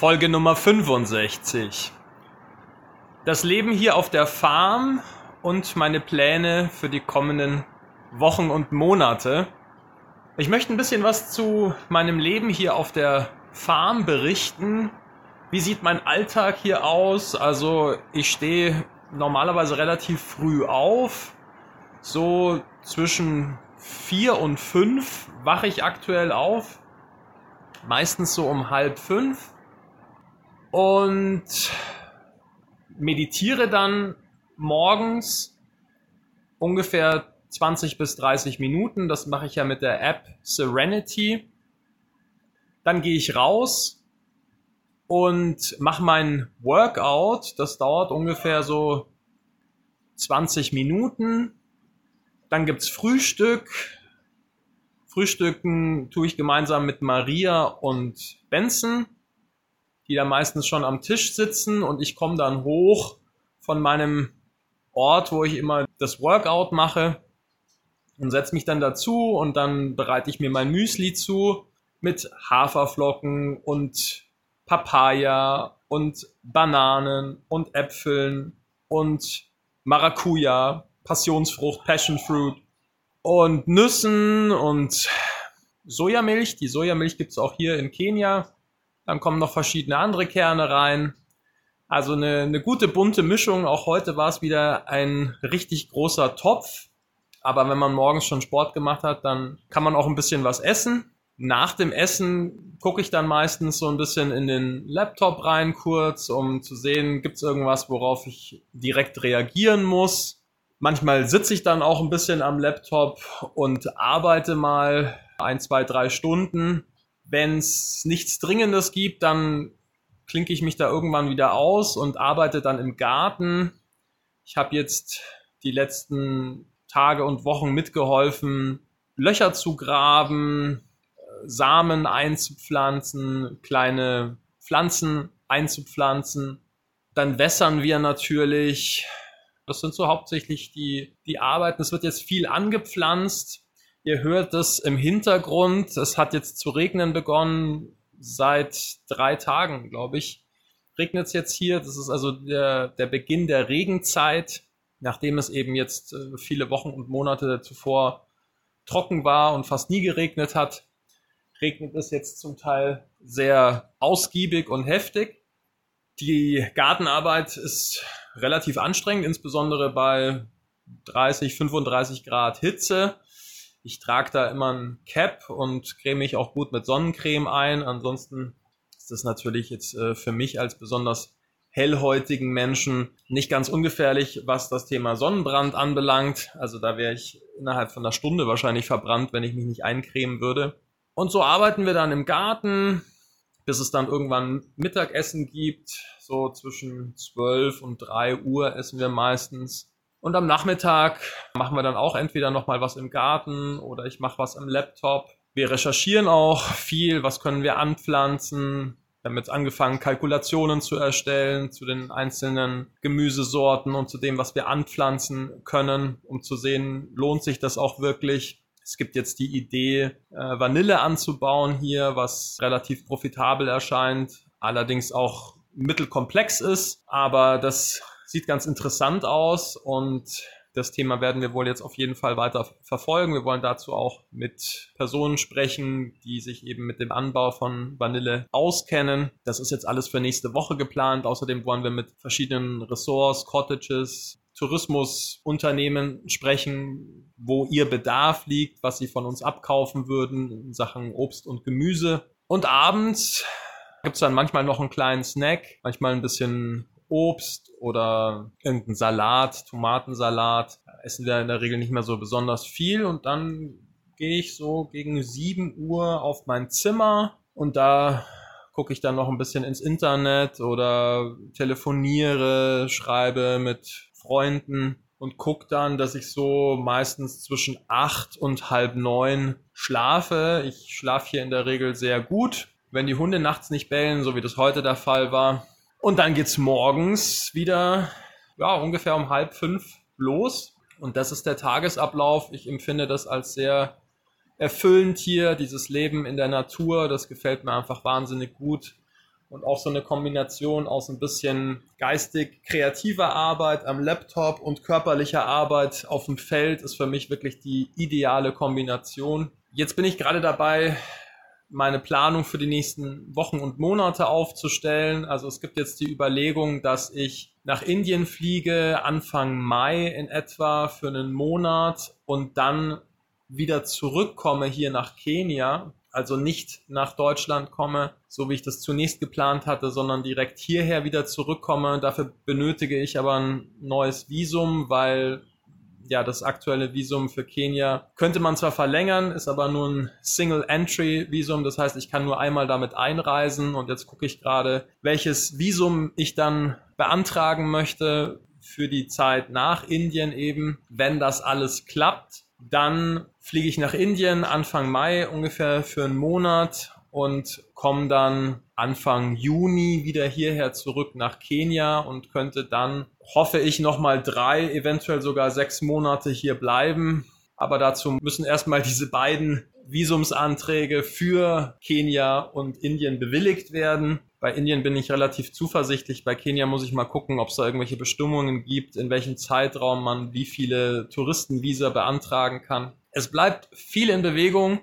Folge Nummer 65. Das Leben hier auf der Farm und meine Pläne für die kommenden Wochen und Monate. Ich möchte ein bisschen was zu meinem Leben hier auf der Farm berichten. Wie sieht mein Alltag hier aus? Also ich stehe normalerweise relativ früh auf. So zwischen vier und fünf wache ich aktuell auf. Meistens so um halb fünf und meditiere dann morgens ungefähr 20 bis 30 Minuten. Das mache ich ja mit der App Serenity. Dann gehe ich raus und mache mein Workout. Das dauert ungefähr so 20 Minuten. Dann gibt's Frühstück. Frühstücken tue ich gemeinsam mit Maria und Benson die da meistens schon am Tisch sitzen und ich komme dann hoch von meinem Ort, wo ich immer das Workout mache und setze mich dann dazu und dann bereite ich mir mein Müsli zu mit Haferflocken und Papaya und Bananen und Äpfeln und Maracuja, Passionsfrucht, Passionfruit und Nüssen und Sojamilch. Die Sojamilch gibt es auch hier in Kenia. Dann kommen noch verschiedene andere Kerne rein. Also eine, eine gute bunte Mischung. Auch heute war es wieder ein richtig großer Topf. Aber wenn man morgens schon Sport gemacht hat, dann kann man auch ein bisschen was essen. Nach dem Essen gucke ich dann meistens so ein bisschen in den Laptop rein kurz, um zu sehen, gibt es irgendwas, worauf ich direkt reagieren muss. Manchmal sitze ich dann auch ein bisschen am Laptop und arbeite mal ein, zwei, drei Stunden. Wenn es nichts Dringendes gibt, dann klinke ich mich da irgendwann wieder aus und arbeite dann im Garten. Ich habe jetzt die letzten Tage und Wochen mitgeholfen, Löcher zu graben, Samen einzupflanzen, kleine Pflanzen einzupflanzen. Dann wässern wir natürlich. Das sind so hauptsächlich die, die Arbeiten. Es wird jetzt viel angepflanzt. Ihr hört es im Hintergrund. Es hat jetzt zu regnen begonnen. Seit drei Tagen, glaube ich, regnet es jetzt hier. Das ist also der, der Beginn der Regenzeit, nachdem es eben jetzt äh, viele Wochen und Monate zuvor trocken war und fast nie geregnet hat. Regnet es jetzt zum Teil sehr ausgiebig und heftig. Die Gartenarbeit ist relativ anstrengend, insbesondere bei 30, 35 Grad Hitze. Ich trage da immer ein Cap und creme mich auch gut mit Sonnencreme ein. Ansonsten ist das natürlich jetzt äh, für mich als besonders hellhäutigen Menschen nicht ganz ungefährlich, was das Thema Sonnenbrand anbelangt. Also da wäre ich innerhalb von einer Stunde wahrscheinlich verbrannt, wenn ich mich nicht eincremen würde. Und so arbeiten wir dann im Garten, bis es dann irgendwann Mittagessen gibt. So zwischen 12 und 3 Uhr essen wir meistens. Und am Nachmittag machen wir dann auch entweder nochmal was im Garten oder ich mache was am Laptop. Wir recherchieren auch viel, was können wir anpflanzen. Wir haben jetzt angefangen, Kalkulationen zu erstellen zu den einzelnen Gemüsesorten und zu dem, was wir anpflanzen können, um zu sehen, lohnt sich das auch wirklich. Es gibt jetzt die Idee, äh, Vanille anzubauen hier, was relativ profitabel erscheint, allerdings auch mittelkomplex ist, aber das sieht ganz interessant aus und das Thema werden wir wohl jetzt auf jeden Fall weiter verfolgen. Wir wollen dazu auch mit Personen sprechen, die sich eben mit dem Anbau von Vanille auskennen. Das ist jetzt alles für nächste Woche geplant. Außerdem wollen wir mit verschiedenen Ressorts, Cottages, Tourismusunternehmen sprechen, wo ihr Bedarf liegt, was sie von uns abkaufen würden in Sachen Obst und Gemüse. Und abends gibt es dann manchmal noch einen kleinen Snack, manchmal ein bisschen Obst oder irgendein Salat, Tomatensalat. Essen wir in der Regel nicht mehr so besonders viel und dann gehe ich so gegen 7 Uhr auf mein Zimmer und da gucke ich dann noch ein bisschen ins Internet oder telefoniere, schreibe mit Freunden und gucke dann, dass ich so meistens zwischen acht und halb neun schlafe. Ich schlafe hier in der Regel sehr gut. Wenn die Hunde nachts nicht bellen, so wie das heute der Fall war, und dann geht's morgens wieder, ja, ungefähr um halb fünf los. Und das ist der Tagesablauf. Ich empfinde das als sehr erfüllend hier, dieses Leben in der Natur. Das gefällt mir einfach wahnsinnig gut. und auch so eine Kombination aus ein bisschen geistig kreativer Arbeit am Laptop und körperlicher Arbeit auf dem Feld ist für mich wirklich die ideale Kombination. Jetzt bin ich gerade dabei, meine Planung für die nächsten Wochen und Monate aufzustellen. Also es gibt jetzt die Überlegung, dass ich nach Indien fliege Anfang Mai in etwa für einen Monat und dann wieder zurückkomme hier nach Kenia also nicht nach Deutschland komme, so wie ich das zunächst geplant hatte, sondern direkt hierher wieder zurückkomme. Dafür benötige ich aber ein neues Visum, weil ja, das aktuelle Visum für Kenia könnte man zwar verlängern, ist aber nur ein Single-Entry-Visum. Das heißt, ich kann nur einmal damit einreisen. Und jetzt gucke ich gerade, welches Visum ich dann beantragen möchte für die Zeit nach Indien eben. Wenn das alles klappt, dann fliege ich nach Indien Anfang Mai ungefähr für einen Monat und komme dann Anfang Juni wieder hierher zurück nach Kenia und könnte dann, hoffe ich, nochmal drei, eventuell sogar sechs Monate hier bleiben. Aber dazu müssen erstmal diese beiden Visumsanträge für Kenia und Indien bewilligt werden. Bei Indien bin ich relativ zuversichtlich. Bei Kenia muss ich mal gucken, ob es da irgendwelche Bestimmungen gibt, in welchem Zeitraum man wie viele Touristenvisa beantragen kann. Es bleibt viel in Bewegung.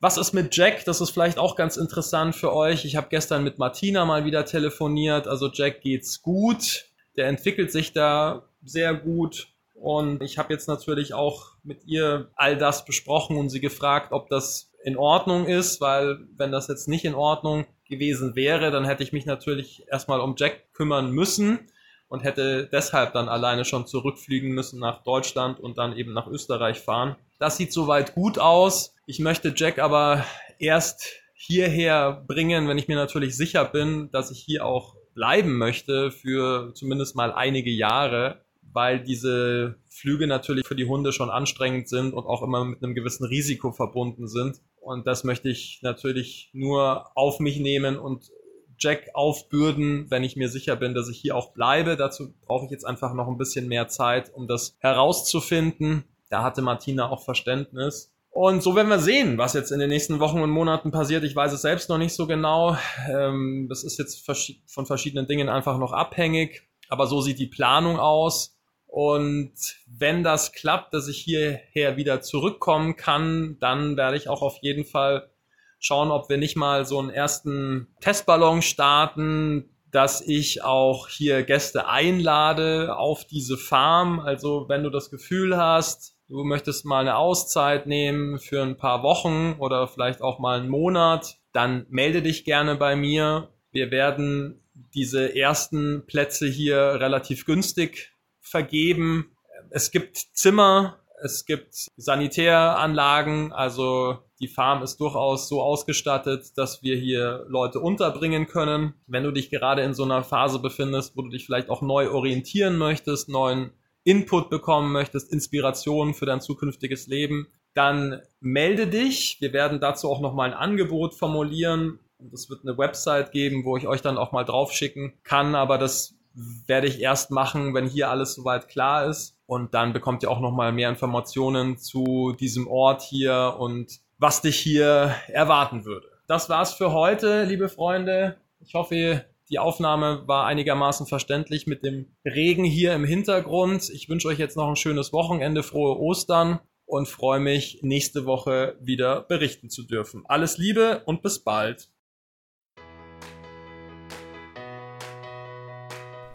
Was ist mit Jack? Das ist vielleicht auch ganz interessant für euch. Ich habe gestern mit Martina mal wieder telefoniert. Also Jack geht's gut. Der entwickelt sich da sehr gut. Und ich habe jetzt natürlich auch mit ihr all das besprochen und sie gefragt, ob das in Ordnung ist, weil wenn das jetzt nicht in Ordnung gewesen wäre, dann hätte ich mich natürlich erstmal um Jack kümmern müssen und hätte deshalb dann alleine schon zurückfliegen müssen nach Deutschland und dann eben nach Österreich fahren. Das sieht soweit gut aus. Ich möchte Jack aber erst hierher bringen, wenn ich mir natürlich sicher bin, dass ich hier auch bleiben möchte für zumindest mal einige Jahre, weil diese Flüge natürlich für die Hunde schon anstrengend sind und auch immer mit einem gewissen Risiko verbunden sind. Und das möchte ich natürlich nur auf mich nehmen und Jack aufbürden, wenn ich mir sicher bin, dass ich hier auch bleibe. Dazu brauche ich jetzt einfach noch ein bisschen mehr Zeit, um das herauszufinden. Da hatte Martina auch Verständnis. Und so werden wir sehen, was jetzt in den nächsten Wochen und Monaten passiert. Ich weiß es selbst noch nicht so genau. Ähm, das ist jetzt von verschiedenen Dingen einfach noch abhängig. Aber so sieht die Planung aus. Und wenn das klappt, dass ich hierher wieder zurückkommen kann, dann werde ich auch auf jeden Fall schauen, ob wir nicht mal so einen ersten Testballon starten, dass ich auch hier Gäste einlade auf diese Farm. Also wenn du das Gefühl hast, du möchtest mal eine Auszeit nehmen für ein paar Wochen oder vielleicht auch mal einen Monat, dann melde dich gerne bei mir. Wir werden diese ersten Plätze hier relativ günstig vergeben. Es gibt Zimmer, es gibt Sanitäranlagen, also die Farm ist durchaus so ausgestattet, dass wir hier Leute unterbringen können. Wenn du dich gerade in so einer Phase befindest, wo du dich vielleicht auch neu orientieren möchtest, neuen Input bekommen möchtest, Inspiration für dein zukünftiges Leben, dann melde dich. Wir werden dazu auch nochmal ein Angebot formulieren. Es wird eine Website geben, wo ich euch dann auch mal drauf schicken kann, aber das werde ich erst machen, wenn hier alles soweit klar ist. Und dann bekommt ihr auch nochmal mehr Informationen zu diesem Ort hier und was dich hier erwarten würde. Das war's für heute, liebe Freunde. Ich hoffe, die Aufnahme war einigermaßen verständlich mit dem Regen hier im Hintergrund. Ich wünsche euch jetzt noch ein schönes Wochenende, frohe Ostern und freue mich, nächste Woche wieder berichten zu dürfen. Alles Liebe und bis bald.